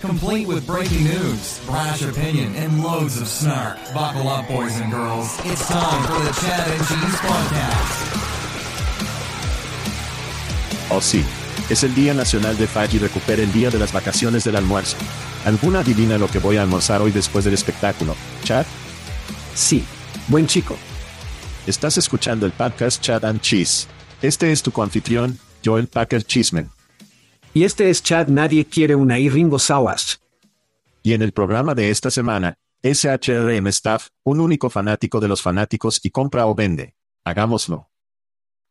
Complete with breaking news, brash opinion, and loads of snark. Buckle up, boys and girls. It's time for the Chad and Cheese podcast. Oh sí, es el Día Nacional de Fag y recupera el día de las vacaciones del almuerzo. ¿Alguna adivina lo que voy a almorzar hoy después del espectáculo? Chad? Sí, buen chico. Estás escuchando el podcast Chad and Cheese. Este es tu coanfitrión, Joel Packer Cheeseman. Y este es Chad Nadie quiere una y Ringo Sawas. Y en el programa de esta semana, SHRM Staff, un único fanático de los fanáticos y compra o vende. Hagámoslo.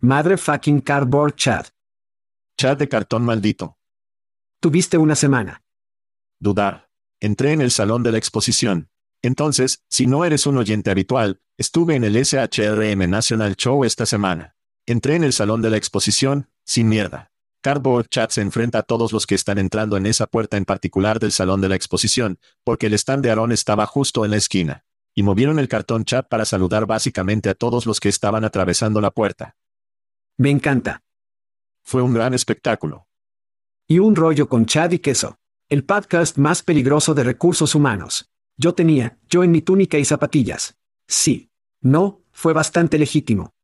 Madre fucking cardboard Chad. Chad de cartón maldito. Tuviste una semana. Dudar. Entré en el salón de la exposición. Entonces, si no eres un oyente habitual, estuve en el SHRM National Show esta semana. Entré en el salón de la exposición, sin mierda. Cardboard Chat se enfrenta a todos los que están entrando en esa puerta en particular del salón de la exposición, porque el stand de Aaron estaba justo en la esquina. Y movieron el cartón chat para saludar básicamente a todos los que estaban atravesando la puerta. Me encanta. Fue un gran espectáculo. Y un rollo con Chad y queso. El podcast más peligroso de recursos humanos. Yo tenía, yo en mi túnica y zapatillas. Sí. No, fue bastante legítimo.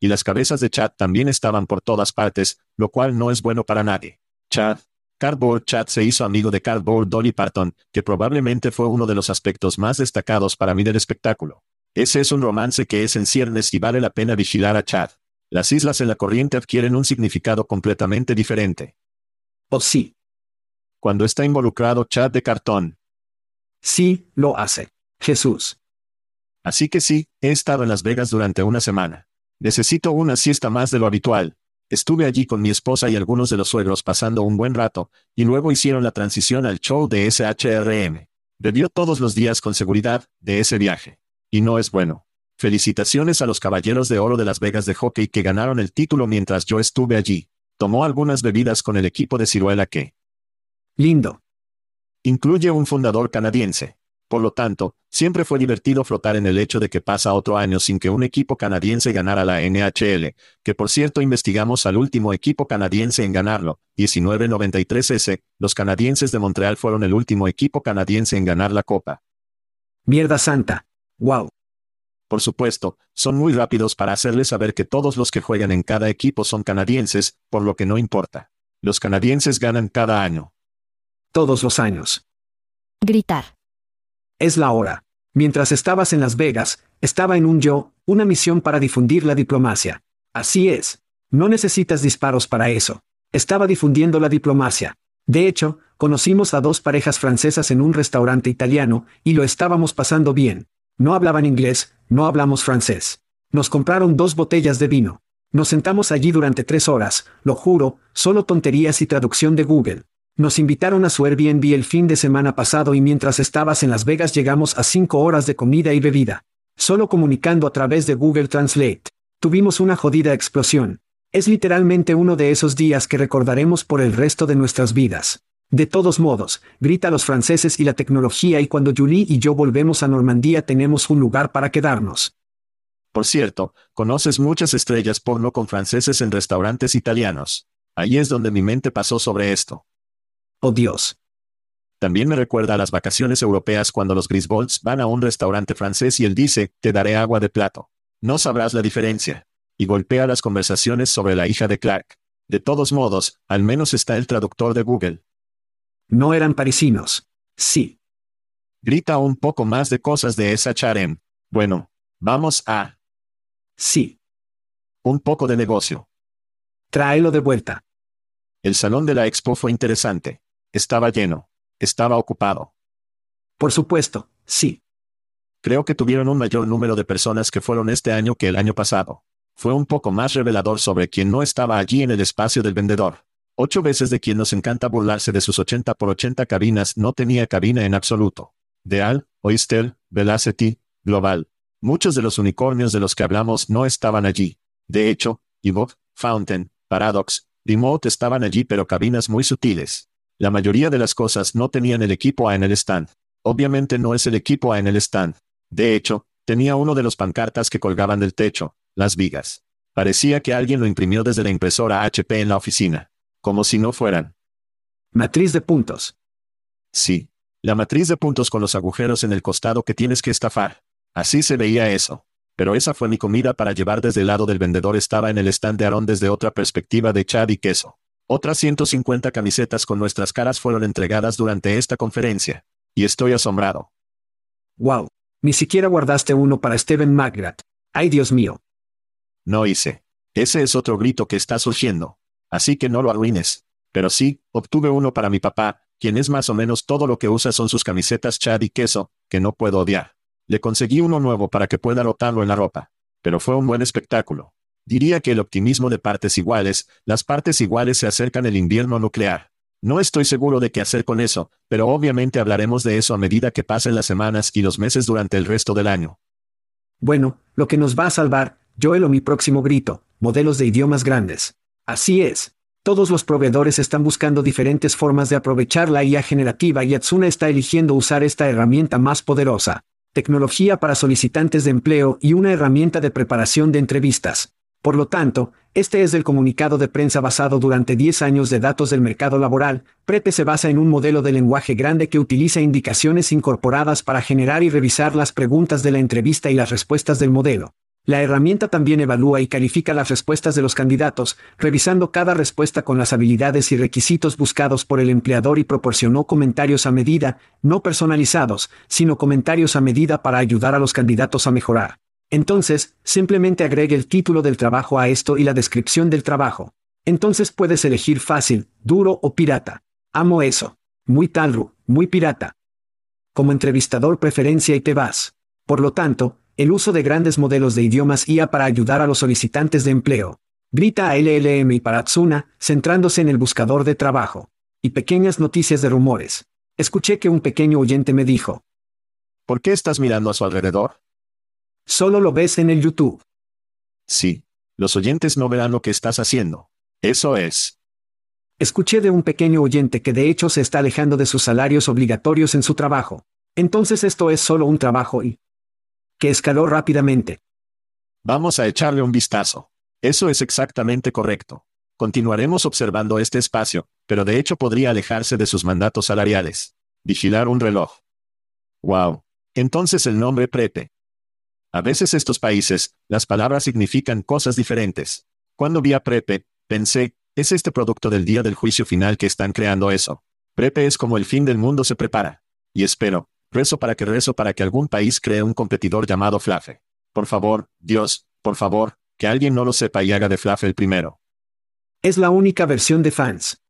Y las cabezas de Chad también estaban por todas partes, lo cual no es bueno para nadie. Chad. Cardboard Chad se hizo amigo de Cardboard Dolly Parton, que probablemente fue uno de los aspectos más destacados para mí del espectáculo. Ese es un romance que es en ciernes y vale la pena vigilar a Chad. Las islas en la corriente adquieren un significado completamente diferente. Oh sí. Cuando está involucrado Chad de cartón, Sí, lo hace. Jesús. Así que sí, he estado en Las Vegas durante una semana. Necesito una siesta más de lo habitual. Estuve allí con mi esposa y algunos de los suegros pasando un buen rato, y luego hicieron la transición al show de SHRM. Bebió todos los días con seguridad, de ese viaje. Y no es bueno. Felicitaciones a los Caballeros de Oro de Las Vegas de hockey que ganaron el título mientras yo estuve allí. Tomó algunas bebidas con el equipo de ciruela que... Lindo. Incluye un fundador canadiense. Por lo tanto, siempre fue divertido flotar en el hecho de que pasa otro año sin que un equipo canadiense ganara la NHL, que por cierto investigamos al último equipo canadiense en ganarlo, 1993S, los canadienses de Montreal fueron el último equipo canadiense en ganar la copa. Mierda santa. Wow. Por supuesto, son muy rápidos para hacerles saber que todos los que juegan en cada equipo son canadienses, por lo que no importa. Los canadienses ganan cada año todos los años. Gritar. Es la hora. Mientras estabas en Las Vegas, estaba en un yo, una misión para difundir la diplomacia. Así es. No necesitas disparos para eso. Estaba difundiendo la diplomacia. De hecho, conocimos a dos parejas francesas en un restaurante italiano, y lo estábamos pasando bien. No hablaban inglés, no hablamos francés. Nos compraron dos botellas de vino. Nos sentamos allí durante tres horas, lo juro, solo tonterías y traducción de Google. Nos invitaron a su Airbnb el fin de semana pasado y mientras estabas en Las Vegas llegamos a cinco horas de comida y bebida. Solo comunicando a través de Google Translate. Tuvimos una jodida explosión. Es literalmente uno de esos días que recordaremos por el resto de nuestras vidas. De todos modos, grita los franceses y la tecnología y cuando Julie y yo volvemos a Normandía tenemos un lugar para quedarnos. Por cierto, conoces muchas estrellas porno con franceses en restaurantes italianos. Ahí es donde mi mente pasó sobre esto. Oh Dios. También me recuerda a las vacaciones europeas cuando los Grisbolds van a un restaurante francés y él dice, te daré agua de plato. No sabrás la diferencia. Y golpea las conversaciones sobre la hija de Clark. De todos modos, al menos está el traductor de Google. No eran parisinos. Sí. Grita un poco más de cosas de esa charem. Bueno, vamos a... Sí. Un poco de negocio. Tráelo de vuelta. El salón de la expo fue interesante. Estaba lleno. Estaba ocupado. Por supuesto, sí. Creo que tuvieron un mayor número de personas que fueron este año que el año pasado. Fue un poco más revelador sobre quien no estaba allí en el espacio del vendedor. Ocho veces de quien nos encanta burlarse de sus 80 por 80 cabinas no tenía cabina en absoluto. Deal, Oyster, Velocity, Global. Muchos de los unicornios de los que hablamos no estaban allí. De hecho, Evoque, Fountain, Paradox, Remote estaban allí pero cabinas muy sutiles. La mayoría de las cosas no tenían el equipo A en el stand. Obviamente no es el equipo A en el stand. De hecho, tenía uno de los pancartas que colgaban del techo, las vigas. Parecía que alguien lo imprimió desde la impresora HP en la oficina. Como si no fueran. Matriz de puntos. Sí. La matriz de puntos con los agujeros en el costado que tienes que estafar. Así se veía eso. Pero esa fue mi comida para llevar desde el lado del vendedor estaba en el stand de Aaron desde otra perspectiva de Chad y queso. Otras 150 camisetas con nuestras caras fueron entregadas durante esta conferencia. Y estoy asombrado. Wow. Ni siquiera guardaste uno para Steven McGrath. Ay Dios mío. No hice. Ese es otro grito que está surgiendo. Así que no lo arruines. Pero sí, obtuve uno para mi papá, quien es más o menos todo lo que usa son sus camisetas Chad y queso, que no puedo odiar. Le conseguí uno nuevo para que pueda rotarlo en la ropa. Pero fue un buen espectáculo. Diría que el optimismo de partes iguales, las partes iguales se acercan el invierno nuclear. No estoy seguro de qué hacer con eso, pero obviamente hablaremos de eso a medida que pasen las semanas y los meses durante el resto del año. Bueno, lo que nos va a salvar, Joel o mi próximo grito, modelos de idiomas grandes. Así es. Todos los proveedores están buscando diferentes formas de aprovechar la IA generativa y Atsuna está eligiendo usar esta herramienta más poderosa. Tecnología para solicitantes de empleo y una herramienta de preparación de entrevistas. Por lo tanto, este es el comunicado de prensa basado durante 10 años de datos del mercado laboral. Prepe se basa en un modelo de lenguaje grande que utiliza indicaciones incorporadas para generar y revisar las preguntas de la entrevista y las respuestas del modelo. La herramienta también evalúa y califica las respuestas de los candidatos, revisando cada respuesta con las habilidades y requisitos buscados por el empleador y proporcionó comentarios a medida, no personalizados, sino comentarios a medida para ayudar a los candidatos a mejorar. Entonces, simplemente agregue el título del trabajo a esto y la descripción del trabajo. Entonces puedes elegir fácil, duro o pirata. Amo eso. Muy talru, muy pirata. Como entrevistador preferencia y te vas. Por lo tanto, el uso de grandes modelos de idiomas IA para ayudar a los solicitantes de empleo. Grita a LLM y para Tsuna, centrándose en el buscador de trabajo. Y pequeñas noticias de rumores. Escuché que un pequeño oyente me dijo. ¿Por qué estás mirando a su alrededor? Solo lo ves en el YouTube. Sí. Los oyentes no verán lo que estás haciendo. Eso es. Escuché de un pequeño oyente que de hecho se está alejando de sus salarios obligatorios en su trabajo. Entonces esto es solo un trabajo y que escaló rápidamente. Vamos a echarle un vistazo. Eso es exactamente correcto. Continuaremos observando este espacio, pero de hecho podría alejarse de sus mandatos salariales. Vigilar un reloj. Wow. Entonces el nombre Prepe. A veces estos países, las palabras significan cosas diferentes. Cuando vi a Prepe, pensé, es este producto del día del juicio final que están creando eso. Prepe es como el fin del mundo se prepara. Y espero, Rezo para que rezo para que algún país cree un competidor llamado Flafe. Por favor, Dios, por favor, que alguien no lo sepa y haga de Flafe el primero. Es la única versión de fans.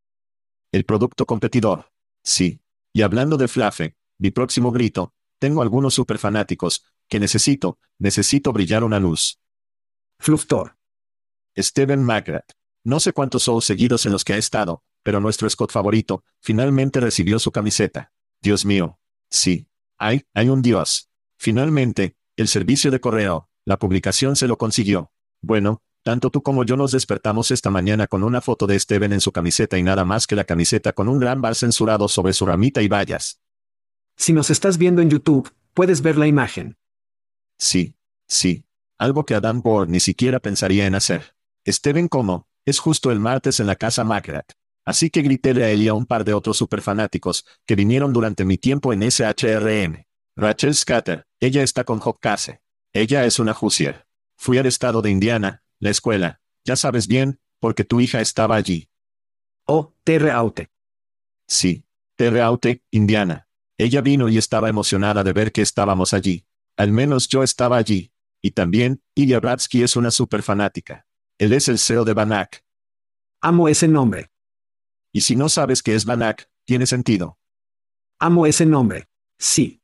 El producto competidor. Sí. Y hablando de Flafe, mi próximo grito, tengo algunos super fanáticos, que necesito, necesito brillar una luz. Fluftor. Steven McGrath. No sé cuántos shows seguidos en los que ha estado, pero nuestro Scott favorito, finalmente recibió su camiseta. Dios mío. Sí. Hay, hay un Dios. Finalmente, el servicio de correo, la publicación se lo consiguió. Bueno, tanto tú como yo nos despertamos esta mañana con una foto de Steven en su camiseta y nada más que la camiseta con un gran bar censurado sobre su ramita y vallas. Si nos estás viendo en YouTube, puedes ver la imagen. Sí, sí. Algo que Adam Bohr ni siquiera pensaría en hacer. Steven como, es justo el martes en la casa McGrath. Así que grité a él y a un par de otros superfanáticos, que vinieron durante mi tiempo en SHRM. Rachel Scatter, ella está con Case. Ella es una Jusier. Fui al estado de Indiana, la escuela. Ya sabes bien, porque tu hija estaba allí. Oh, Terre Haute. Sí. Terre Haute, Indiana. Ella vino y estaba emocionada de ver que estábamos allí. Al menos yo estaba allí. Y también, Ilya Bratsky es una super fanática. Él es el CEO de Banak. Amo ese nombre. Y si no sabes qué es Banak, tiene sentido. Amo ese nombre. Sí.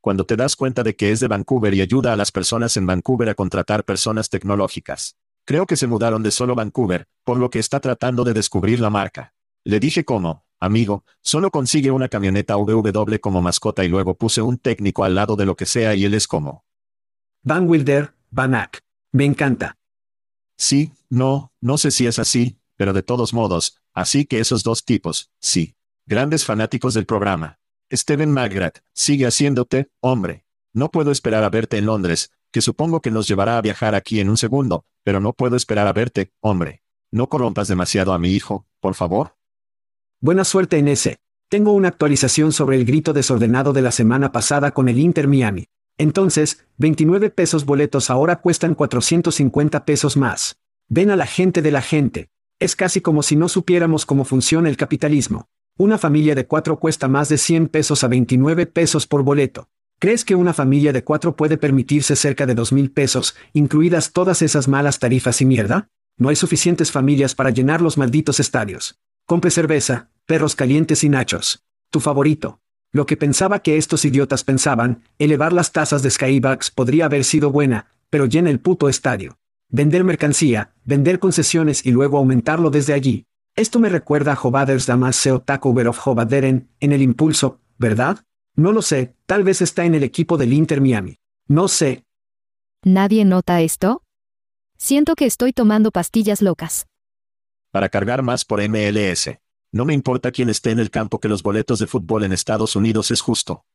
Cuando te das cuenta de que es de Vancouver y ayuda a las personas en Vancouver a contratar personas tecnológicas. Creo que se mudaron de solo Vancouver, por lo que está tratando de descubrir la marca. Le dije cómo, amigo, solo consigue una camioneta VW como mascota y luego puse un técnico al lado de lo que sea y él es como. Van Wilder, Banak. Me encanta. Sí, no, no sé si es así, pero de todos modos, así que esos dos tipos, sí. Grandes fanáticos del programa. Steven McGrath, sigue haciéndote, hombre. No puedo esperar a verte en Londres, que supongo que nos llevará a viajar aquí en un segundo, pero no puedo esperar a verte, hombre. No corrompas demasiado a mi hijo, por favor. Buena suerte en ese. Tengo una actualización sobre el grito desordenado de la semana pasada con el Inter Miami. Entonces, 29 pesos boletos ahora cuestan 450 pesos más. Ven a la gente de la gente. Es casi como si no supiéramos cómo funciona el capitalismo. Una familia de cuatro cuesta más de 100 pesos a 29 pesos por boleto. ¿Crees que una familia de cuatro puede permitirse cerca de 2 mil pesos, incluidas todas esas malas tarifas y mierda? No hay suficientes familias para llenar los malditos estadios. Compre cerveza, perros calientes y nachos. Tu favorito. Lo que pensaba que estos idiotas pensaban, elevar las tasas de Skybucks podría haber sido buena, pero llena el puto estadio. Vender mercancía, vender concesiones y luego aumentarlo desde allí. Esto me recuerda a Jovaders Damaseo Tacover of en el impulso, ¿verdad? No lo sé, tal vez está en el equipo del Inter Miami. No sé. ¿Nadie nota esto? Siento que estoy tomando pastillas locas. Para cargar más por MLS. No me importa quién esté en el campo que los boletos de fútbol en Estados Unidos es justo.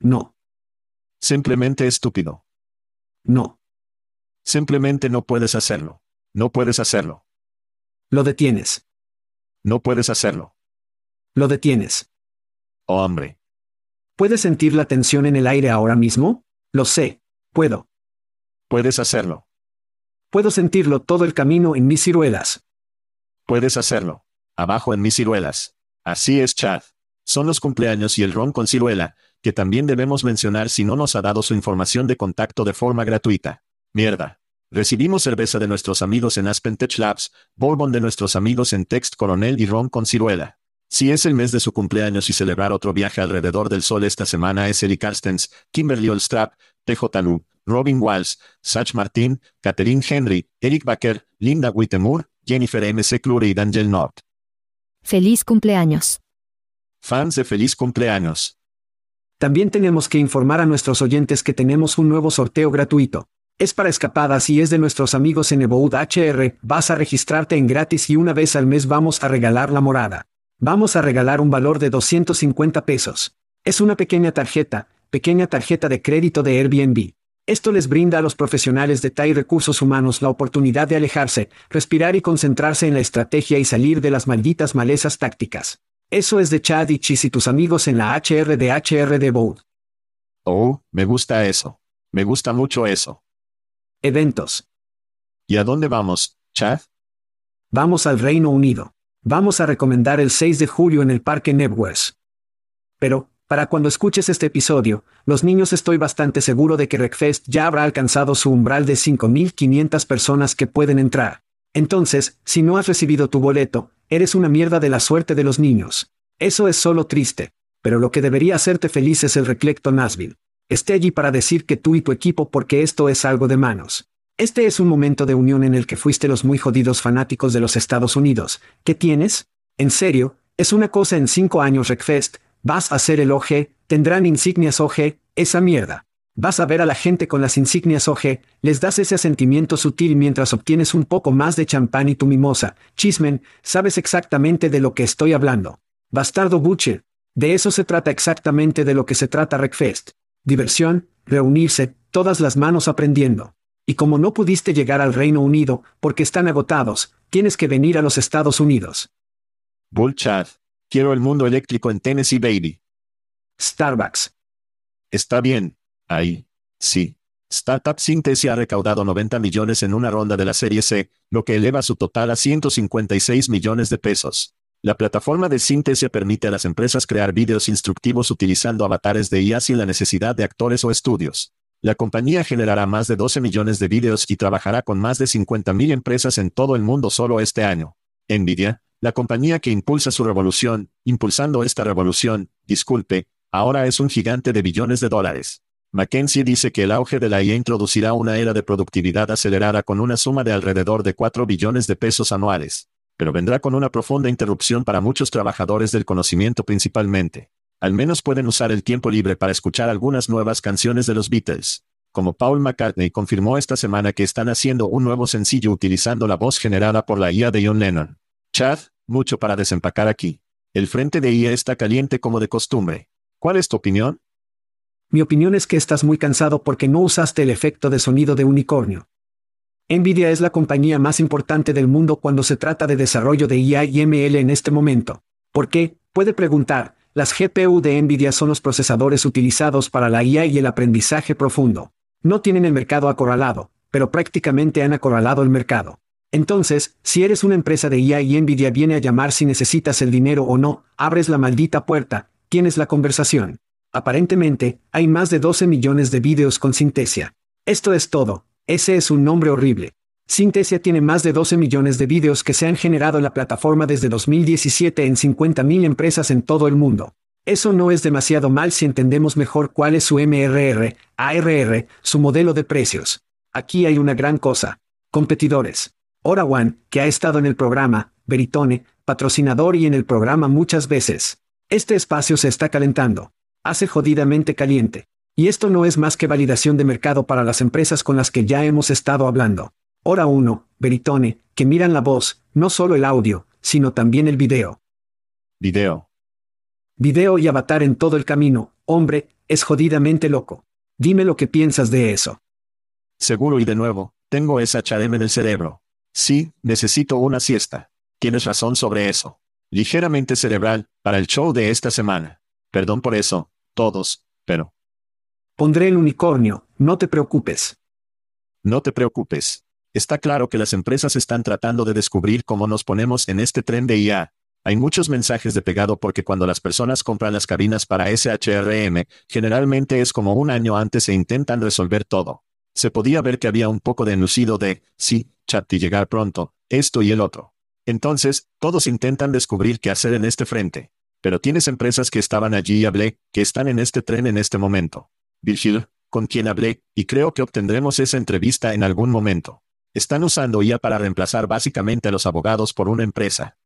No. Simplemente estúpido. No. Simplemente no puedes hacerlo. No puedes hacerlo. Lo detienes. No puedes hacerlo. Lo detienes. Oh hombre. ¿Puedes sentir la tensión en el aire ahora mismo? Lo sé. Puedo. Puedes hacerlo. Puedo sentirlo todo el camino en mis ciruelas. Puedes hacerlo. Abajo en mis ciruelas. Así es, Chad. Son los cumpleaños y el ron con ciruela, que también debemos mencionar si no nos ha dado su información de contacto de forma gratuita. Mierda. Recibimos cerveza de nuestros amigos en Aspen Tech Labs, bourbon de nuestros amigos en Text Coronel y ron con ciruela. Si es el mes de su cumpleaños y celebrar otro viaje alrededor del sol esta semana es Eric Carstens, Kimberly Olstrap, TJ Lu, Robin Walls, Sach Martin, Catherine Henry, Eric Baker, Linda Whittemore, Jennifer M. C. Clure y Daniel North. Feliz cumpleaños. Fans de feliz cumpleaños. También tenemos que informar a nuestros oyentes que tenemos un nuevo sorteo gratuito. Es para escapadas y es de nuestros amigos en Evoud HR, vas a registrarte en gratis y una vez al mes vamos a regalar la morada. Vamos a regalar un valor de 250 pesos. Es una pequeña tarjeta, pequeña tarjeta de crédito de Airbnb. Esto les brinda a los profesionales de TAI Recursos Humanos la oportunidad de alejarse, respirar y concentrarse en la estrategia y salir de las malditas malezas tácticas. Eso es de Chad y Chis y tus amigos en la HR de HR de Boud. Oh, me gusta eso. Me gusta mucho eso. Eventos. ¿Y a dónde vamos, Chad? Vamos al Reino Unido. Vamos a recomendar el 6 de julio en el Parque Nebworth. Pero, para cuando escuches este episodio, los niños estoy bastante seguro de que Wreckfest ya habrá alcanzado su umbral de 5.500 personas que pueden entrar. Entonces, si no has recibido tu boleto, eres una mierda de la suerte de los niños. Eso es solo triste. Pero lo que debería hacerte feliz es el Reclecto Nashville. Esté allí para decir que tú y tu equipo porque esto es algo de manos. Este es un momento de unión en el que fuiste los muy jodidos fanáticos de los Estados Unidos. ¿Qué tienes? En serio, es una cosa en cinco años Recfest, vas a hacer el OG, tendrán insignias OG, esa mierda. Vas a ver a la gente con las insignias OG, les das ese sentimiento sutil mientras obtienes un poco más de champán y tu mimosa. Chismen, sabes exactamente de lo que estoy hablando. Bastardo Butcher. De eso se trata exactamente de lo que se trata Recfest. Diversión, reunirse, todas las manos aprendiendo. Y como no pudiste llegar al Reino Unido, porque están agotados, tienes que venir a los Estados Unidos. Bull Chad. Quiero el mundo eléctrico en Tennessee, baby. Starbucks. Está bien. Ahí. Sí. Startup Synthesis ha recaudado 90 millones en una ronda de la serie C, lo que eleva su total a 156 millones de pesos. La plataforma de Synthesia permite a las empresas crear vídeos instructivos utilizando avatares de IA sin la necesidad de actores o estudios. La compañía generará más de 12 millones de vídeos y trabajará con más de 50.000 empresas en todo el mundo solo este año. Nvidia, la compañía que impulsa su revolución, impulsando esta revolución, disculpe, ahora es un gigante de billones de dólares. McKinsey dice que el auge de la IA introducirá una era de productividad acelerada con una suma de alrededor de 4 billones de pesos anuales. Pero vendrá con una profunda interrupción para muchos trabajadores del conocimiento principalmente. Al menos pueden usar el tiempo libre para escuchar algunas nuevas canciones de los Beatles. Como Paul McCartney confirmó esta semana que están haciendo un nuevo sencillo utilizando la voz generada por la IA de John Lennon. Chad, mucho para desempacar aquí. El frente de IA está caliente como de costumbre. ¿Cuál es tu opinión? Mi opinión es que estás muy cansado porque no usaste el efecto de sonido de unicornio. Nvidia es la compañía más importante del mundo cuando se trata de desarrollo de IA y ML en este momento. ¿Por qué? Puede preguntar, las GPU de Nvidia son los procesadores utilizados para la IA y el aprendizaje profundo. No tienen el mercado acorralado, pero prácticamente han acorralado el mercado. Entonces, si eres una empresa de IA y Nvidia viene a llamar si necesitas el dinero o no, abres la maldita puerta, tienes la conversación. Aparentemente, hay más de 12 millones de vídeos con Sintesia. Esto es todo. Ese es un nombre horrible. Sintesia tiene más de 12 millones de vídeos que se han generado en la plataforma desde 2017 en 50.000 empresas en todo el mundo. Eso no es demasiado mal si entendemos mejor cuál es su MRR, ARR, su modelo de precios. Aquí hay una gran cosa. Competidores. One, que ha estado en el programa, Veritone, patrocinador y en el programa muchas veces. Este espacio se está calentando hace jodidamente caliente. Y esto no es más que validación de mercado para las empresas con las que ya hemos estado hablando. Hora 1, Veritone, que miran la voz, no solo el audio, sino también el video. Video. Video y avatar en todo el camino, hombre, es jodidamente loco. Dime lo que piensas de eso. Seguro y de nuevo, tengo esa chareme en el cerebro. Sí, necesito una siesta. Tienes razón sobre eso. Ligeramente cerebral, para el show de esta semana. Perdón por eso, todos, pero... Pondré el unicornio, no te preocupes. No te preocupes. Está claro que las empresas están tratando de descubrir cómo nos ponemos en este tren de IA. Hay muchos mensajes de pegado porque cuando las personas compran las cabinas para SHRM, generalmente es como un año antes e intentan resolver todo. Se podía ver que había un poco de enuncido de, sí, chat y llegar pronto, esto y el otro. Entonces, todos intentan descubrir qué hacer en este frente. Pero tienes empresas que estaban allí y hablé, que están en este tren en este momento. Virgil, con quien hablé, y creo que obtendremos esa entrevista en algún momento. Están usando IA para reemplazar básicamente a los abogados por una empresa.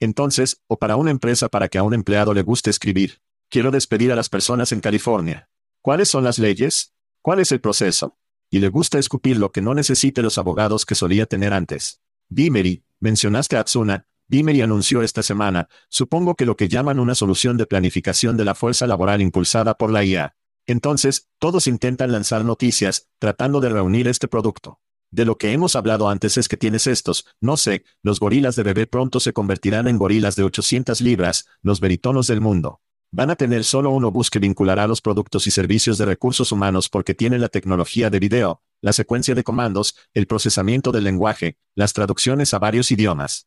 Entonces, o para una empresa para que a un empleado le guste escribir. Quiero despedir a las personas en California. ¿Cuáles son las leyes? ¿Cuál es el proceso? Y le gusta escupir lo que no necesite los abogados que solía tener antes. Dimery, mencionaste a Atsuna, Dimery anunció esta semana, supongo que lo que llaman una solución de planificación de la fuerza laboral impulsada por la IA. Entonces, todos intentan lanzar noticias, tratando de reunir este producto. De lo que hemos hablado antes es que tienes estos, no sé, los gorilas de bebé pronto se convertirán en gorilas de 800 libras, los veritonos del mundo. Van a tener solo uno bus que vinculará los productos y servicios de recursos humanos porque tienen la tecnología de video, la secuencia de comandos, el procesamiento del lenguaje, las traducciones a varios idiomas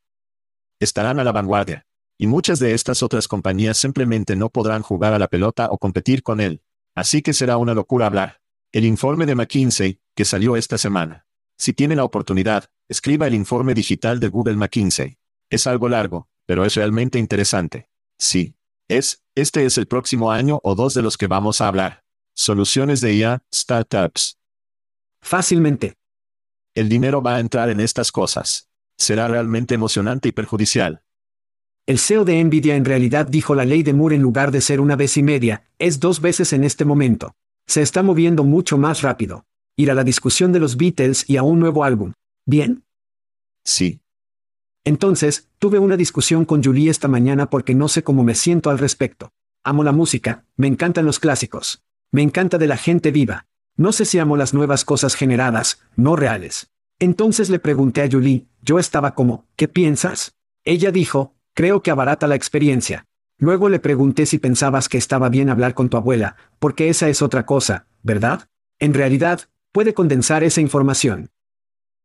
estarán a la vanguardia. Y muchas de estas otras compañías simplemente no podrán jugar a la pelota o competir con él. Así que será una locura hablar. El informe de McKinsey, que salió esta semana. Si tiene la oportunidad, escriba el informe digital de Google McKinsey. Es algo largo, pero es realmente interesante. Sí. Es, este es el próximo año o dos de los que vamos a hablar. Soluciones de IA, startups. Fácilmente. El dinero va a entrar en estas cosas. Será realmente emocionante y perjudicial. El CEO de Nvidia en realidad dijo la ley de Moore en lugar de ser una vez y media, es dos veces en este momento. Se está moviendo mucho más rápido. Ir a la discusión de los Beatles y a un nuevo álbum. ¿Bien? Sí. Entonces, tuve una discusión con Julie esta mañana porque no sé cómo me siento al respecto. Amo la música, me encantan los clásicos. Me encanta de la gente viva. No sé si amo las nuevas cosas generadas, no reales. Entonces le pregunté a Julie, yo estaba como, ¿qué piensas? Ella dijo, creo que abarata la experiencia. Luego le pregunté si pensabas que estaba bien hablar con tu abuela, porque esa es otra cosa, ¿verdad? En realidad, puede condensar esa información.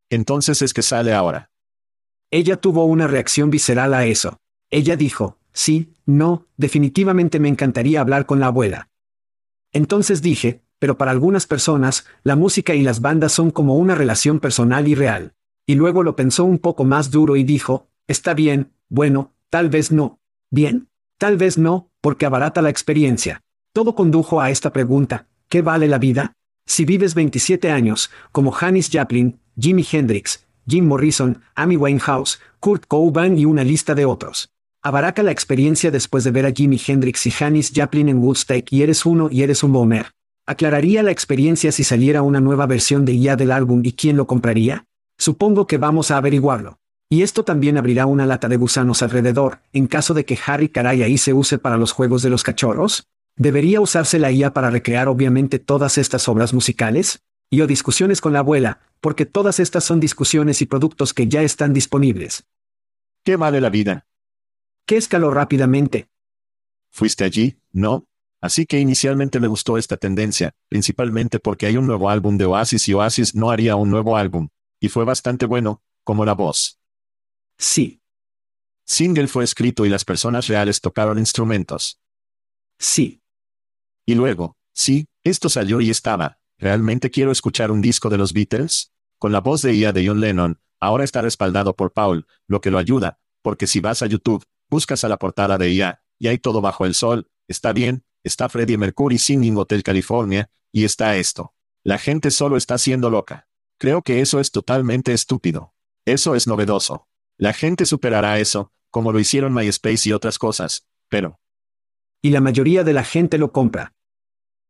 Entonces es que sale ahora. Ella tuvo una reacción visceral a eso. Ella dijo, sí, no, definitivamente me encantaría hablar con la abuela. Entonces dije, pero para algunas personas, la música y las bandas son como una relación personal y real. Y luego lo pensó un poco más duro y dijo, está bien, bueno, tal vez no. Bien, tal vez no, porque abarata la experiencia. Todo condujo a esta pregunta, ¿qué vale la vida? Si vives 27 años, como Hannis Joplin, Jimi Hendrix, Jim Morrison, Amy Winehouse, Kurt Cobain y una lista de otros. Abarata la experiencia después de ver a Jimi Hendrix y Hannis Joplin en Woodstock y eres uno y eres un boomer. ¿Aclararía la experiencia si saliera una nueva versión de IA del álbum y quién lo compraría? Supongo que vamos a averiguarlo. Y esto también abrirá una lata de gusanos alrededor, en caso de que Harry Caray ahí se use para los juegos de los cachorros. ¿Debería usarse la IA para recrear obviamente todas estas obras musicales? Y o discusiones con la abuela, porque todas estas son discusiones y productos que ya están disponibles. ¿Qué vale la vida? ¿Qué escaló rápidamente? ¿Fuiste allí? No. Así que inicialmente me gustó esta tendencia, principalmente porque hay un nuevo álbum de Oasis y Oasis no haría un nuevo álbum. Y fue bastante bueno, como la voz. Sí. Single fue escrito y las personas reales tocaron instrumentos. Sí. Y luego, sí, esto salió y estaba. ¿Realmente quiero escuchar un disco de los Beatles? Con la voz de IA de John Lennon, ahora está respaldado por Paul, lo que lo ayuda, porque si vas a YouTube, buscas a la portada de IA, y hay todo bajo el sol, está bien, está Freddie Mercury singing Hotel California, y está esto. La gente solo está siendo loca. Creo que eso es totalmente estúpido. Eso es novedoso. La gente superará eso, como lo hicieron MySpace y otras cosas, pero... Y la mayoría de la gente lo compra.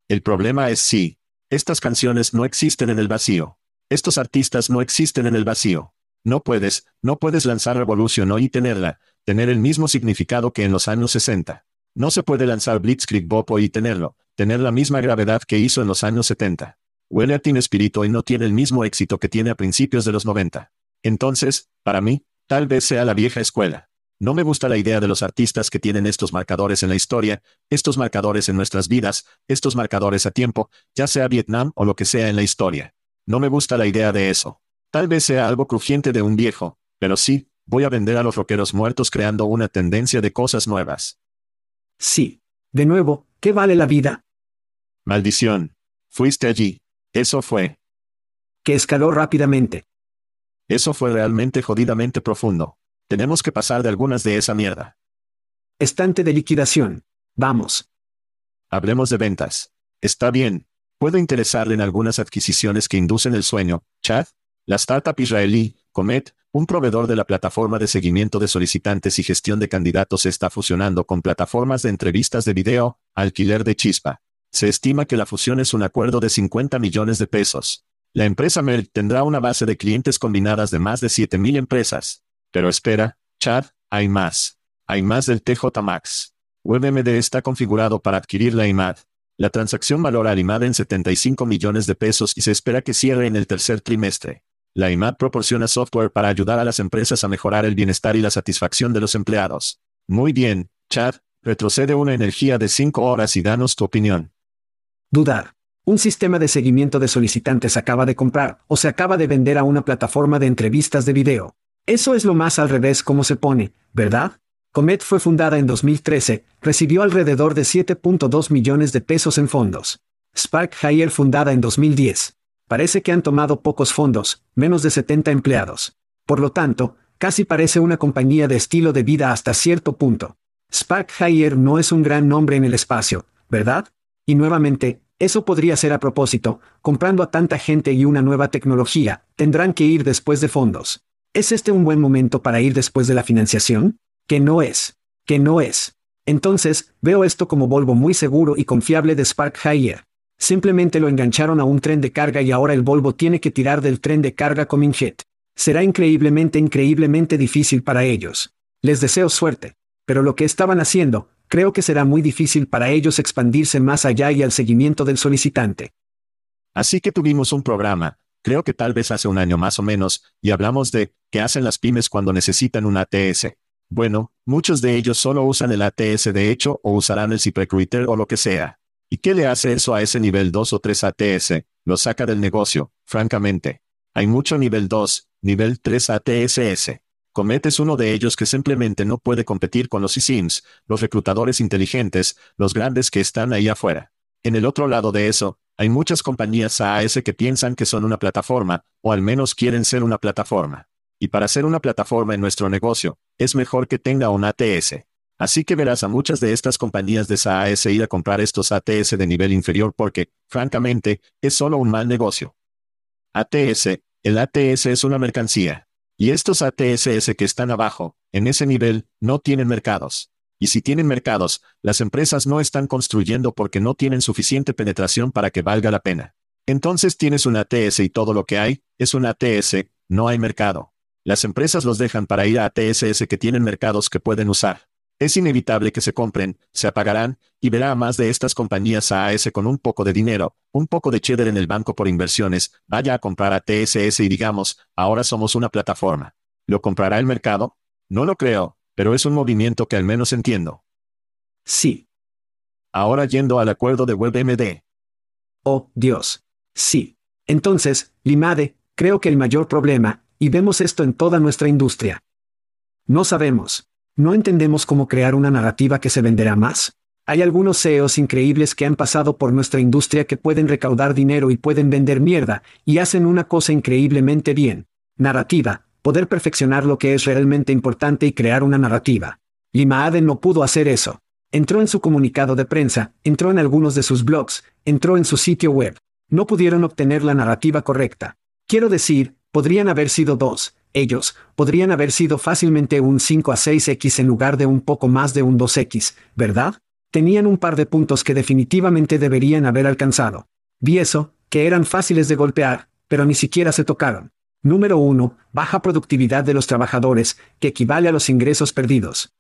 El problema es sí. Estas canciones no existen en el vacío. Estos artistas no existen en el vacío. No puedes, no puedes lanzar Revolution hoy y tenerla, tener el mismo significado que en los años 60. No se puede lanzar Blitzkrieg Bop y tenerlo, tener la misma gravedad que hizo en los años 70. Huele a Teen Spirit y no tiene el mismo éxito que tiene a principios de los 90. Entonces, para mí, tal vez sea la vieja escuela. No me gusta la idea de los artistas que tienen estos marcadores en la historia, estos marcadores en nuestras vidas, estos marcadores a tiempo, ya sea Vietnam o lo que sea en la historia. No me gusta la idea de eso. Tal vez sea algo crujiente de un viejo, pero sí, voy a vender a los rockeros muertos creando una tendencia de cosas nuevas. Sí. De nuevo, ¿qué vale la vida? Maldición. Fuiste allí. Eso fue. Que escaló rápidamente. Eso fue realmente jodidamente profundo. Tenemos que pasar de algunas de esa mierda. Estante de liquidación. Vamos. Hablemos de ventas. Está bien. Puedo interesarle en algunas adquisiciones que inducen el sueño. Chad, la startup israelí, Comet, un proveedor de la plataforma de seguimiento de solicitantes y gestión de candidatos está fusionando con plataformas de entrevistas de video, alquiler de chispa. Se estima que la fusión es un acuerdo de 50 millones de pesos. La empresa Merck tendrá una base de clientes combinadas de más de 7.000 empresas. Pero espera, Chad, hay más. Hay más del TJ Max. WebMD está configurado para adquirir la IMAD. La transacción valora al IMAD en 75 millones de pesos y se espera que cierre en el tercer trimestre. La IMAD proporciona software para ayudar a las empresas a mejorar el bienestar y la satisfacción de los empleados. Muy bien, Chad, retrocede una energía de 5 horas y danos tu opinión. Dudar. Un sistema de seguimiento de solicitantes acaba de comprar o se acaba de vender a una plataforma de entrevistas de video. Eso es lo más al revés como se pone, ¿verdad? Comet fue fundada en 2013, recibió alrededor de 7.2 millones de pesos en fondos. Spark Hire fundada en 2010. Parece que han tomado pocos fondos, menos de 70 empleados. Por lo tanto, casi parece una compañía de estilo de vida hasta cierto punto. Spark Hire no es un gran nombre en el espacio, ¿verdad? Y nuevamente, Eso podría ser a propósito, comprando a tanta gente y una nueva tecnología, tendrán que ir después de fondos. ¿Es este un buen momento para ir después de la financiación? Que no es. Que no es. Entonces, veo esto como Volvo muy seguro y confiable de Spark Hire. Simplemente lo engancharon a un tren de carga y ahora el Volvo tiene que tirar del tren de carga Coming. Será increíblemente, increíblemente difícil para ellos. Les deseo suerte. Pero lo que estaban haciendo, creo que será muy difícil para ellos expandirse más allá y al seguimiento del solicitante. Así que tuvimos un programa, creo que tal vez hace un año más o menos, y hablamos de, ¿qué hacen las pymes cuando necesitan un ATS? Bueno, muchos de ellos solo usan el ATS de hecho o usarán el ZipRecruiter o lo que sea. ¿Y qué le hace eso a ese nivel 2 o 3 ATS? Lo saca del negocio, francamente. Hay mucho nivel 2, nivel 3 ATSS. Cometes uno de ellos que simplemente no puede competir con los eSIMs, los reclutadores inteligentes, los grandes que están ahí afuera. En el otro lado de eso, hay muchas compañías AAS que piensan que son una plataforma, o al menos quieren ser una plataforma. Y para ser una plataforma en nuestro negocio, es mejor que tenga un ATS. Así que verás a muchas de estas compañías de SaaS ir a comprar estos ATS de nivel inferior porque, francamente, es solo un mal negocio. ATS, el ATS es una mercancía. Y estos ATSS que están abajo, en ese nivel, no tienen mercados. Y si tienen mercados, las empresas no están construyendo porque no tienen suficiente penetración para que valga la pena. Entonces tienes un ATS y todo lo que hay, es un ATS, no hay mercado. Las empresas los dejan para ir a ATSS que tienen mercados que pueden usar. Es inevitable que se compren, se apagarán, y verá a más de estas compañías AAS con un poco de dinero, un poco de cheddar en el banco por inversiones, vaya a comprar a TSS y digamos, ahora somos una plataforma. ¿Lo comprará el mercado? No lo creo, pero es un movimiento que al menos entiendo. Sí. Ahora yendo al acuerdo de WebMD. Oh, Dios. Sí. Entonces, Limade, creo que el mayor problema, y vemos esto en toda nuestra industria. No sabemos. No entendemos cómo crear una narrativa que se venderá más. Hay algunos CEOs increíbles que han pasado por nuestra industria que pueden recaudar dinero y pueden vender mierda, y hacen una cosa increíblemente bien. Narrativa, poder perfeccionar lo que es realmente importante y crear una narrativa. Lima Aden no pudo hacer eso. Entró en su comunicado de prensa, entró en algunos de sus blogs, entró en su sitio web. No pudieron obtener la narrativa correcta. Quiero decir, podrían haber sido dos, ellos, podrían haber sido fácilmente un 5 a 6x en lugar de un poco más de un 2x, ¿verdad? Tenían un par de puntos que definitivamente deberían haber alcanzado. Vi eso, que eran fáciles de golpear, pero ni siquiera se tocaron. Número 1. Baja productividad de los trabajadores, que equivale a los ingresos perdidos.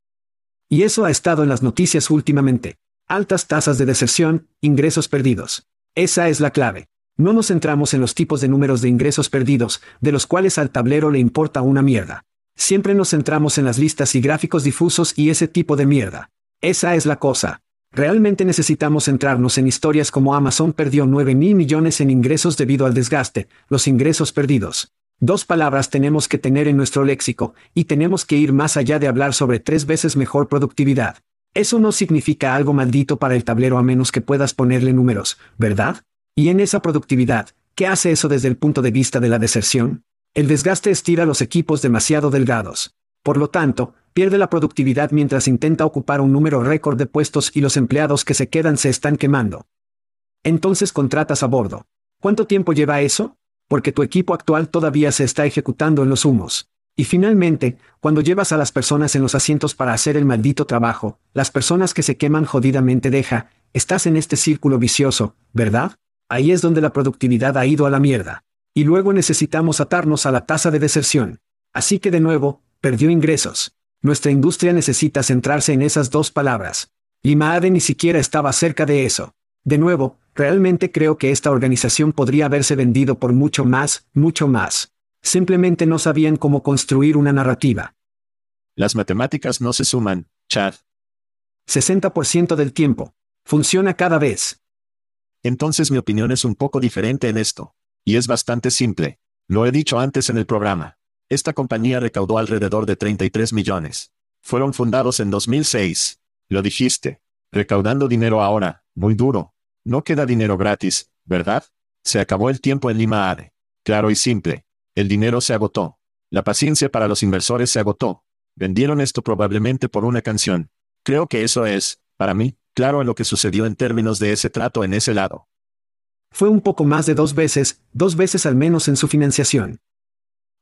Y eso ha estado en las noticias últimamente. Altas tasas de deserción, ingresos perdidos. Esa es la clave. No nos centramos en los tipos de números de ingresos perdidos, de los cuales al tablero le importa una mierda. Siempre nos centramos en las listas y gráficos difusos y ese tipo de mierda. Esa es la cosa. Realmente necesitamos centrarnos en historias como Amazon perdió 9 mil millones en ingresos debido al desgaste, los ingresos perdidos. Dos palabras tenemos que tener en nuestro léxico, y tenemos que ir más allá de hablar sobre tres veces mejor productividad. Eso no significa algo maldito para el tablero a menos que puedas ponerle números, ¿verdad? Y en esa productividad, ¿qué hace eso desde el punto de vista de la deserción? El desgaste estira los equipos demasiado delgados. Por lo tanto, pierde la productividad mientras intenta ocupar un número récord de puestos y los empleados que se quedan se están quemando. Entonces contratas a bordo. ¿Cuánto tiempo lleva eso? Porque tu equipo actual todavía se está ejecutando en los humos. Y finalmente, cuando llevas a las personas en los asientos para hacer el maldito trabajo, las personas que se queman jodidamente deja, estás en este círculo vicioso, ¿verdad? Ahí es donde la productividad ha ido a la mierda. Y luego necesitamos atarnos a la tasa de deserción. Así que de nuevo, perdió ingresos. Nuestra industria necesita centrarse en esas dos palabras. Y Maade ni siquiera estaba cerca de eso. De nuevo, realmente creo que esta organización podría haberse vendido por mucho más, mucho más. Simplemente no sabían cómo construir una narrativa. Las matemáticas no se suman, Chad. 60% del tiempo. Funciona cada vez. Entonces mi opinión es un poco diferente en esto. Y es bastante simple. Lo he dicho antes en el programa. Esta compañía recaudó alrededor de 33 millones. Fueron fundados en 2006. Lo dijiste. Recaudando dinero ahora, muy duro. No queda dinero gratis, ¿verdad? Se acabó el tiempo en Lima Are. Claro y simple. El dinero se agotó. La paciencia para los inversores se agotó. Vendieron esto probablemente por una canción. Creo que eso es, para mí, claro en lo que sucedió en términos de ese trato en ese lado. Fue un poco más de dos veces, dos veces al menos en su financiación.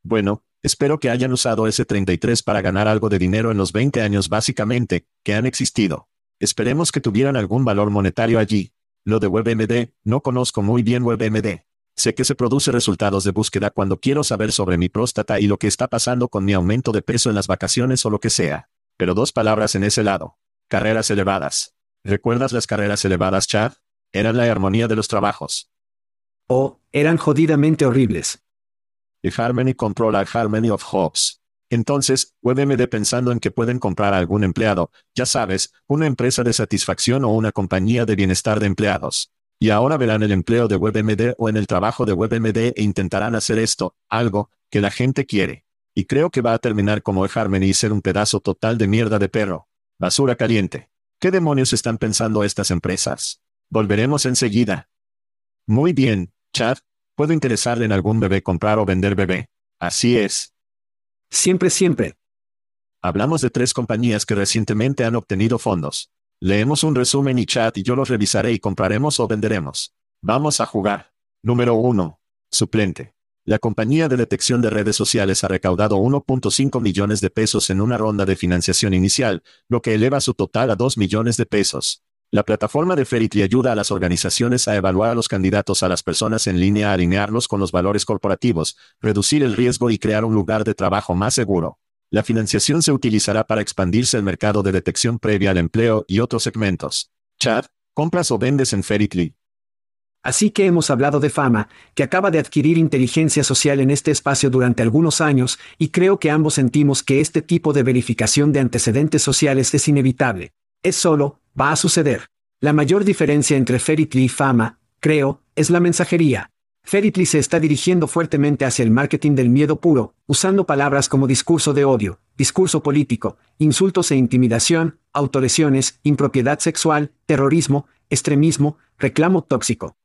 Bueno, espero que hayan usado ese 33 para ganar algo de dinero en los 20 años básicamente, que han existido. Esperemos que tuvieran algún valor monetario allí. Lo de WebMD, no conozco muy bien WebMD. Sé que se produce resultados de búsqueda cuando quiero saber sobre mi próstata y lo que está pasando con mi aumento de peso en las vacaciones o lo que sea. Pero dos palabras en ese lado. Carreras elevadas. ¿Recuerdas las carreras elevadas, Chad? Eran la armonía de los trabajos. Oh, eran jodidamente horribles. Y Harmony compró la Harmony of Hopes. Entonces, WebMD pensando en que pueden comprar a algún empleado, ya sabes, una empresa de satisfacción o una compañía de bienestar de empleados. Y ahora verán el empleo de WebMD o en el trabajo de WebMD e intentarán hacer esto, algo, que la gente quiere. Y creo que va a terminar como eHarmony y ser un pedazo total de mierda de perro. Basura caliente. ¿Qué demonios están pensando estas empresas? Volveremos enseguida. Muy bien, Chad. ¿Puedo interesarle en algún bebé comprar o vender bebé? Así es. Siempre, siempre. Hablamos de tres compañías que recientemente han obtenido fondos. Leemos un resumen y chat y yo los revisaré y compraremos o venderemos. Vamos a jugar. Número 1. Suplente. La compañía de detección de redes sociales ha recaudado 1.5 millones de pesos en una ronda de financiación inicial, lo que eleva su total a 2 millones de pesos. La plataforma de Feritly ayuda a las organizaciones a evaluar a los candidatos a las personas en línea alinearlos con los valores corporativos, reducir el riesgo y crear un lugar de trabajo más seguro. La financiación se utilizará para expandirse el mercado de detección previa al empleo y otros segmentos. Chad, ¿compras o vendes en Feritly? Así que hemos hablado de fama, que acaba de adquirir inteligencia social en este espacio durante algunos años, y creo que ambos sentimos que este tipo de verificación de antecedentes sociales es inevitable. Es solo, va a suceder. La mayor diferencia entre Feritly y fama, creo, es la mensajería. Feritly se está dirigiendo fuertemente hacia el marketing del miedo puro, usando palabras como discurso de odio, discurso político, insultos e intimidación, autolesiones, impropiedad sexual, terrorismo, extremismo, reclamo tóxico.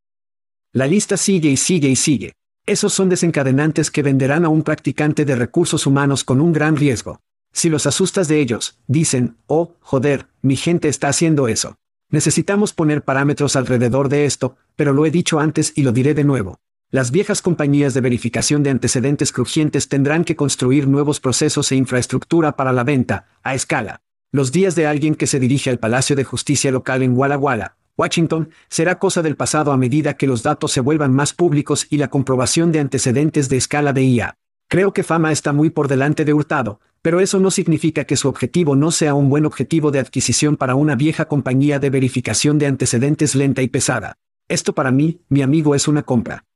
La lista sigue y sigue y sigue. Esos son desencadenantes que venderán a un practicante de recursos humanos con un gran riesgo. Si los asustas de ellos, dicen, oh, joder, mi gente está haciendo eso. Necesitamos poner parámetros alrededor de esto, pero lo he dicho antes y lo diré de nuevo. Las viejas compañías de verificación de antecedentes crujientes tendrán que construir nuevos procesos e infraestructura para la venta, a escala. Los días de alguien que se dirige al Palacio de Justicia local en Walla Walla, Washington, será cosa del pasado a medida que los datos se vuelvan más públicos y la comprobación de antecedentes de escala de IA. Creo que Fama está muy por delante de Hurtado, pero eso no significa que su objetivo no sea un buen objetivo de adquisición para una vieja compañía de verificación de antecedentes lenta y pesada. Esto para mí, mi amigo, es una compra.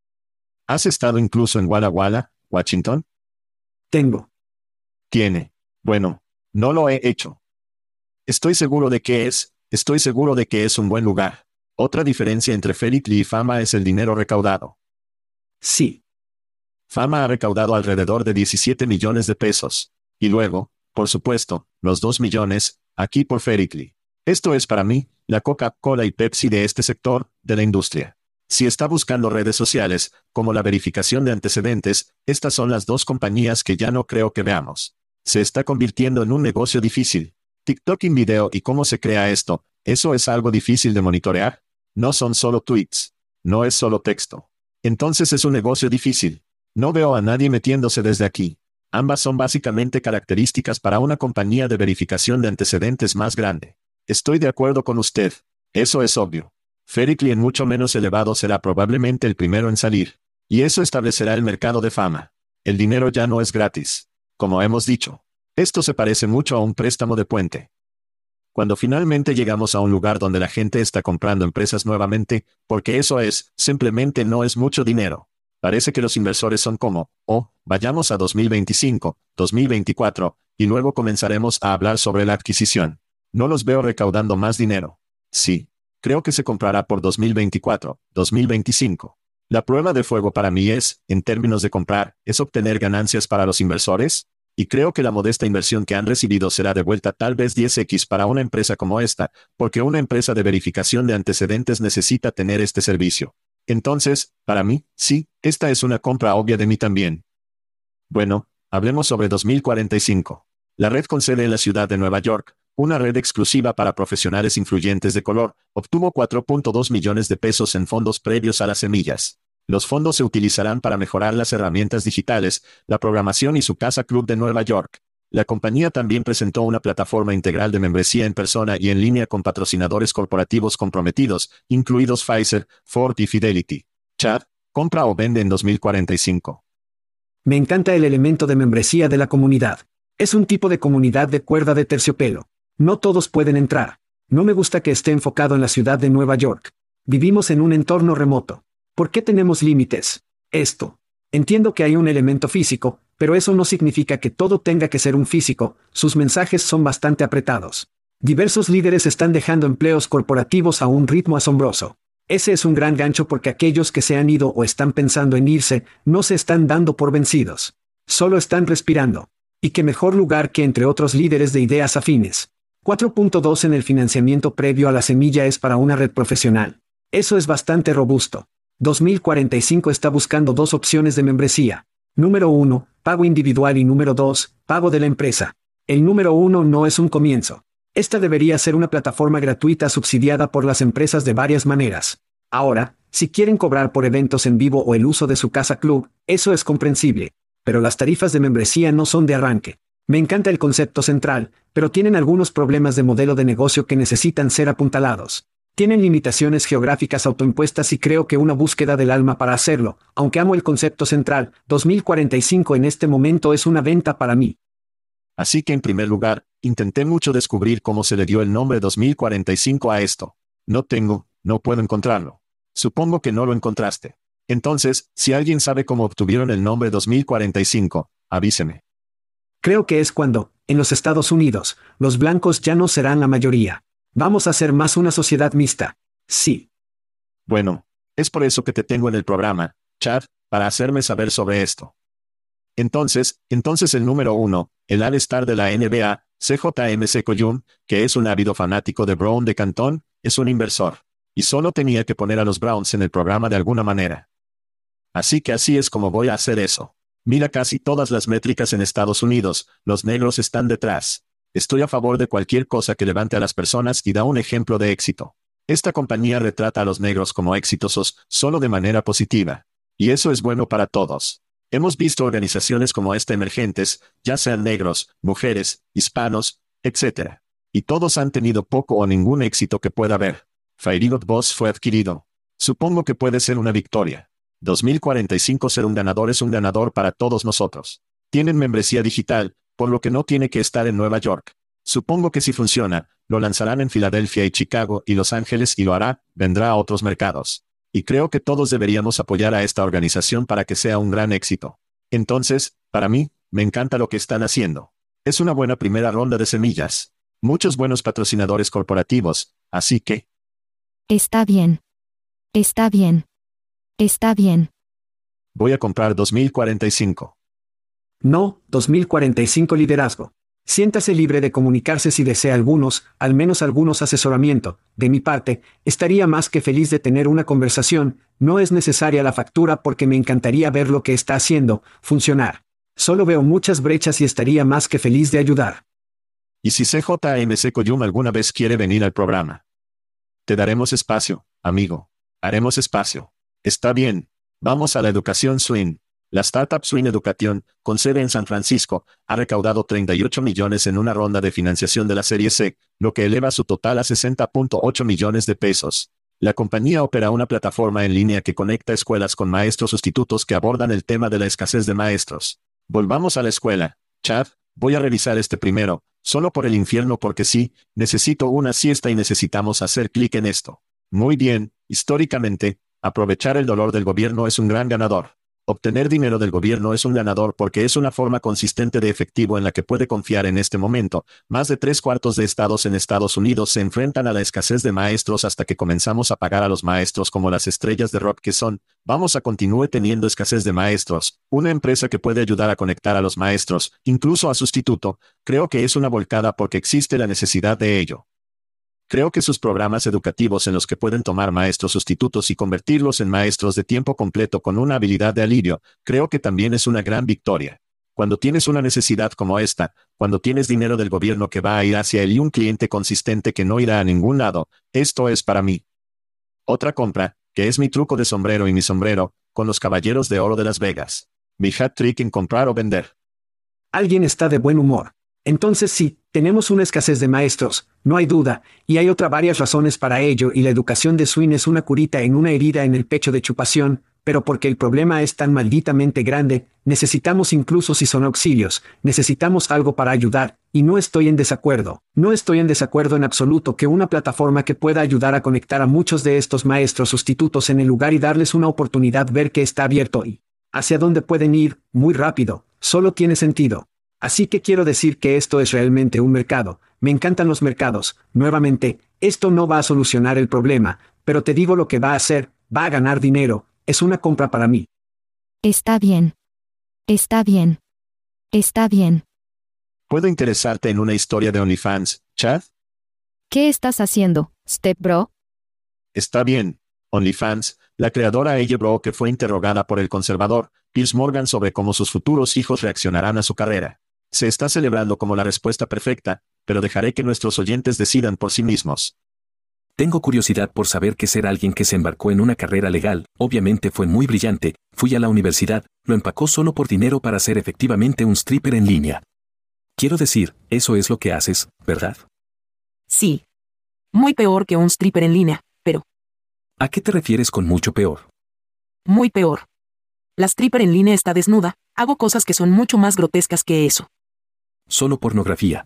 ¿Has estado incluso en Walla Walla, Washington? Tengo. Tiene. Bueno, no lo he hecho. Estoy seguro de que es, estoy seguro de que es un buen lugar. Otra diferencia entre Feritly y Fama es el dinero recaudado. Sí. Fama ha recaudado alrededor de 17 millones de pesos. Y luego, por supuesto, los 2 millones, aquí por Feritly. Esto es para mí, la Coca-Cola y Pepsi de este sector, de la industria. Si está buscando redes sociales, como la verificación de antecedentes, estas son las dos compañías que ya no creo que veamos. Se está convirtiendo en un negocio difícil. TikTok en video y cómo se crea esto, ¿eso es algo difícil de monitorear? No son solo tweets. No es solo texto. Entonces es un negocio difícil. No veo a nadie metiéndose desde aquí. Ambas son básicamente características para una compañía de verificación de antecedentes más grande. Estoy de acuerdo con usted. Eso es obvio. Fericly en mucho menos elevado será probablemente el primero en salir. Y eso establecerá el mercado de fama. El dinero ya no es gratis. Como hemos dicho. Esto se parece mucho a un préstamo de puente. Cuando finalmente llegamos a un lugar donde la gente está comprando empresas nuevamente, porque eso es, simplemente no es mucho dinero. Parece que los inversores son como, oh, vayamos a 2025, 2024, y luego comenzaremos a hablar sobre la adquisición. No los veo recaudando más dinero. Sí, Creo que se comprará por 2024, 2025. La prueba de fuego para mí es, en términos de comprar, es obtener ganancias para los inversores, y creo que la modesta inversión que han recibido será de vuelta tal vez 10x para una empresa como esta, porque una empresa de verificación de antecedentes necesita tener este servicio. Entonces, para mí, sí, esta es una compra obvia de mí también. Bueno, hablemos sobre 2045. La red con sede en la ciudad de Nueva York, una red exclusiva para profesionales influyentes de color, obtuvo 4.2 millones de pesos en fondos previos a las semillas. Los fondos se utilizarán para mejorar las herramientas digitales, la programación y su casa club de Nueva York. La compañía también presentó una plataforma integral de membresía en persona y en línea con patrocinadores corporativos comprometidos, incluidos Pfizer, Ford y Fidelity. Chad, compra o vende en 2045. Me encanta el elemento de membresía de la comunidad. Es un tipo de comunidad de cuerda de terciopelo. No todos pueden entrar. No me gusta que esté enfocado en la ciudad de Nueva York. Vivimos en un entorno remoto. ¿Por qué tenemos límites? Esto. Entiendo que hay un elemento físico, pero eso no significa que todo tenga que ser un físico, sus mensajes son bastante apretados. Diversos líderes están dejando empleos corporativos a un ritmo asombroso. Ese es un gran gancho porque aquellos que se han ido o están pensando en irse, no se están dando por vencidos. Solo están respirando. Y qué mejor lugar que entre otros líderes de ideas afines. 4.2 en el financiamiento previo a la semilla es para una red profesional. Eso es bastante robusto. 2045 está buscando dos opciones de membresía. Número 1, pago individual y número 2, pago de la empresa. El número 1 no es un comienzo. Esta debería ser una plataforma gratuita subsidiada por las empresas de varias maneras. Ahora, si quieren cobrar por eventos en vivo o el uso de su casa club, eso es comprensible. Pero las tarifas de membresía no son de arranque. Me encanta el concepto central, pero tienen algunos problemas de modelo de negocio que necesitan ser apuntalados. Tienen limitaciones geográficas autoimpuestas y creo que una búsqueda del alma para hacerlo, aunque amo el concepto central, 2045 en este momento es una venta para mí. Así que en primer lugar, intenté mucho descubrir cómo se le dio el nombre 2045 a esto. No tengo, no puedo encontrarlo. Supongo que no lo encontraste. Entonces, si alguien sabe cómo obtuvieron el nombre 2045, avíseme. Creo que es cuando, en los Estados Unidos, los blancos ya no serán la mayoría. Vamos a ser más una sociedad mixta. Sí. Bueno, es por eso que te tengo en el programa, Chad, para hacerme saber sobre esto. Entonces, entonces el número uno, el All-Star de la NBA, CJMC Coyum, que es un ávido fanático de Brown de Cantón, es un inversor. Y solo tenía que poner a los Browns en el programa de alguna manera. Así que así es como voy a hacer eso. Mira casi todas las métricas en Estados Unidos, los negros están detrás. Estoy a favor de cualquier cosa que levante a las personas y da un ejemplo de éxito. Esta compañía retrata a los negros como exitosos, solo de manera positiva. Y eso es bueno para todos. Hemos visto organizaciones como esta emergentes, ya sean negros, mujeres, hispanos, etc. Y todos han tenido poco o ningún éxito que pueda haber. Firegot Boss fue adquirido. Supongo que puede ser una victoria. 2045 ser un ganador es un ganador para todos nosotros. Tienen membresía digital, por lo que no tiene que estar en Nueva York. Supongo que si funciona, lo lanzarán en Filadelfia y Chicago y Los Ángeles y lo hará, vendrá a otros mercados. Y creo que todos deberíamos apoyar a esta organización para que sea un gran éxito. Entonces, para mí, me encanta lo que están haciendo. Es una buena primera ronda de semillas. Muchos buenos patrocinadores corporativos, así que... Está bien. Está bien. Está bien. Voy a comprar 2045. No, 2045 liderazgo. Siéntase libre de comunicarse si desea algunos, al menos algunos asesoramiento. De mi parte, estaría más que feliz de tener una conversación, no es necesaria la factura porque me encantaría ver lo que está haciendo, funcionar. Solo veo muchas brechas y estaría más que feliz de ayudar. ¿Y si CJMC Coyum alguna vez quiere venir al programa? Te daremos espacio, amigo. Haremos espacio. Está bien. Vamos a la educación swing. La startup Swing Education, con sede en San Francisco, ha recaudado 38 millones en una ronda de financiación de la serie C, lo que eleva su total a 60.8 millones de pesos. La compañía opera una plataforma en línea que conecta escuelas con maestros sustitutos que abordan el tema de la escasez de maestros. Volvamos a la escuela. Chad, voy a revisar este primero, solo por el infierno porque sí, necesito una siesta y necesitamos hacer clic en esto. Muy bien, históricamente, aprovechar el dolor del gobierno es un gran ganador. Obtener dinero del gobierno es un ganador porque es una forma consistente de efectivo en la que puede confiar en este momento. Más de tres cuartos de estados en Estados Unidos se enfrentan a la escasez de maestros hasta que comenzamos a pagar a los maestros como las estrellas de rock que son. Vamos a continúe teniendo escasez de maestros. Una empresa que puede ayudar a conectar a los maestros, incluso a sustituto, creo que es una volcada porque existe la necesidad de ello. Creo que sus programas educativos en los que pueden tomar maestros sustitutos y convertirlos en maestros de tiempo completo con una habilidad de alivio, creo que también es una gran victoria. Cuando tienes una necesidad como esta, cuando tienes dinero del gobierno que va a ir hacia él y un cliente consistente que no irá a ningún lado, esto es para mí. Otra compra, que es mi truco de sombrero y mi sombrero, con los caballeros de oro de Las Vegas. Mi hat trick en comprar o vender. Alguien está de buen humor. Entonces sí, tenemos una escasez de maestros, no hay duda, y hay otra varias razones para ello y la educación de Swin es una curita en una herida en el pecho de chupación, pero porque el problema es tan malditamente grande, necesitamos incluso si son auxilios, necesitamos algo para ayudar, y no estoy en desacuerdo, no estoy en desacuerdo en absoluto que una plataforma que pueda ayudar a conectar a muchos de estos maestros sustitutos en el lugar y darles una oportunidad ver que está abierto y hacia dónde pueden ir, muy rápido, solo tiene sentido. Así que quiero decir que esto es realmente un mercado, me encantan los mercados, nuevamente, esto no va a solucionar el problema, pero te digo lo que va a hacer, va a ganar dinero, es una compra para mí. Está bien. Está bien. Está bien. ¿Puedo interesarte en una historia de OnlyFans, Chad? ¿Qué estás haciendo, Step Bro? Está bien. OnlyFans, la creadora ella Bro que fue interrogada por el conservador, Piers Morgan sobre cómo sus futuros hijos reaccionarán a su carrera. Se está celebrando como la respuesta perfecta, pero dejaré que nuestros oyentes decidan por sí mismos. Tengo curiosidad por saber qué ser alguien que se embarcó en una carrera legal, obviamente fue muy brillante, fui a la universidad, lo empacó solo por dinero para ser efectivamente un stripper en línea. Quiero decir, eso es lo que haces, ¿verdad? Sí. Muy peor que un stripper en línea, pero ¿A qué te refieres con mucho peor? muy peor. La stripper en línea está desnuda, hago cosas que son mucho más grotescas que eso. Solo pornografía.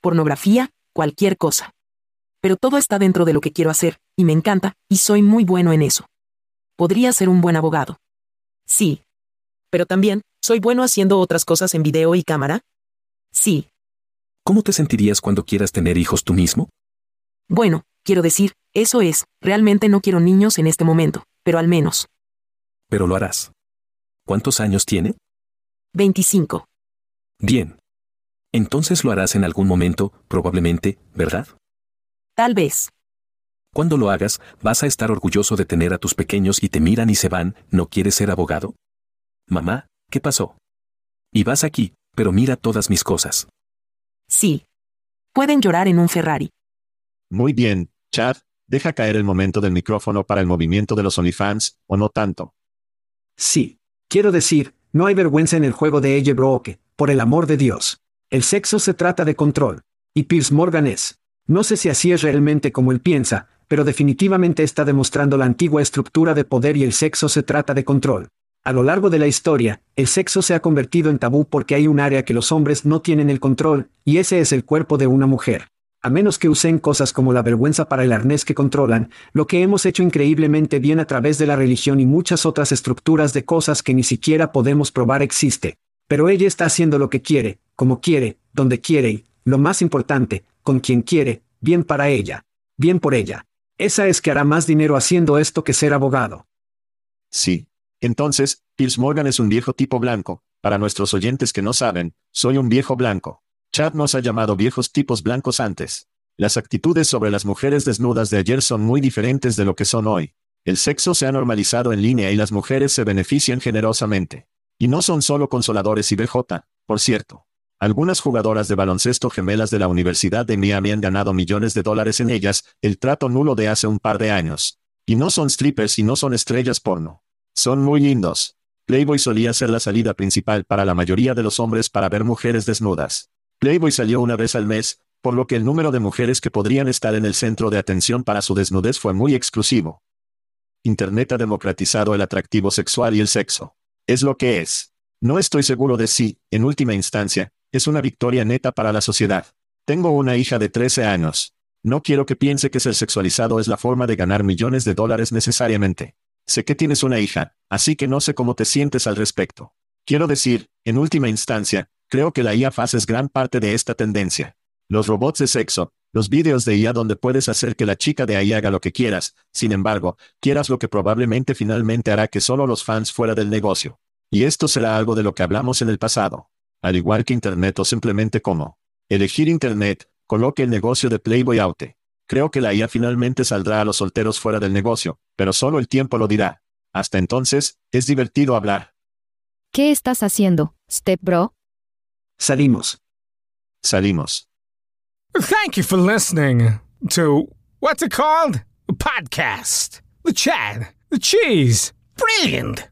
Pornografía, cualquier cosa. Pero todo está dentro de lo que quiero hacer, y me encanta, y soy muy bueno en eso. Podría ser un buen abogado. Sí. Pero también, ¿soy bueno haciendo otras cosas en video y cámara? Sí. ¿Cómo te sentirías cuando quieras tener hijos tú mismo? Bueno, quiero decir, eso es, realmente no quiero niños en este momento, pero al menos. Pero lo harás. ¿Cuántos años tiene? 25. Bien. Entonces lo harás en algún momento, probablemente, ¿verdad? Tal vez. Cuando lo hagas, vas a estar orgulloso de tener a tus pequeños y te miran y se van, ¿no quieres ser abogado? Mamá, ¿qué pasó? Y vas aquí, pero mira todas mis cosas. Sí. Pueden llorar en un Ferrari. Muy bien, Chad, deja caer el momento del micrófono para el movimiento de los OnlyFans, o no tanto. Sí. Quiero decir, no hay vergüenza en el juego de ella Broke, por el amor de Dios. El sexo se trata de control. Y Piers Morgan es. No sé si así es realmente como él piensa, pero definitivamente está demostrando la antigua estructura de poder y el sexo se trata de control. A lo largo de la historia, el sexo se ha convertido en tabú porque hay un área que los hombres no tienen el control, y ese es el cuerpo de una mujer. A menos que usen cosas como la vergüenza para el arnés que controlan, lo que hemos hecho increíblemente bien a través de la religión y muchas otras estructuras de cosas que ni siquiera podemos probar existe. Pero ella está haciendo lo que quiere, como quiere, donde quiere y, lo más importante, con quien quiere, bien para ella. Bien por ella. Esa es que hará más dinero haciendo esto que ser abogado. Sí. Entonces, Piers Morgan es un viejo tipo blanco. Para nuestros oyentes que no saben, soy un viejo blanco. Chad nos ha llamado viejos tipos blancos antes. Las actitudes sobre las mujeres desnudas de ayer son muy diferentes de lo que son hoy. El sexo se ha normalizado en línea y las mujeres se benefician generosamente. Y no son solo consoladores y BJ, por cierto. Algunas jugadoras de baloncesto gemelas de la Universidad de Miami han ganado millones de dólares en ellas, el trato nulo de hace un par de años. Y no son strippers y no son estrellas porno. Son muy lindos. Playboy solía ser la salida principal para la mayoría de los hombres para ver mujeres desnudas. Playboy salió una vez al mes, por lo que el número de mujeres que podrían estar en el centro de atención para su desnudez fue muy exclusivo. Internet ha democratizado el atractivo sexual y el sexo. Es lo que es. No estoy seguro de si, en última instancia, es una victoria neta para la sociedad. Tengo una hija de 13 años. No quiero que piense que ser sexualizado es la forma de ganar millones de dólares necesariamente. Sé que tienes una hija, así que no sé cómo te sientes al respecto. Quiero decir, en última instancia, creo que la IA faz es gran parte de esta tendencia. Los robots de sexo, los vídeos de IA donde puedes hacer que la chica de ahí haga lo que quieras, sin embargo, quieras lo que probablemente finalmente hará que solo los fans fuera del negocio. Y esto será algo de lo que hablamos en el pasado. Al igual que Internet o simplemente como elegir Internet, coloque el negocio de Playboy Aute. Creo que la IA finalmente saldrá a los solteros fuera del negocio, pero solo el tiempo lo dirá. Hasta entonces, es divertido hablar. ¿Qué estás haciendo, Step Bro? Salimos. Salimos. Thank you for listening to what's it called? A podcast. The chat. The cheese. Brilliant.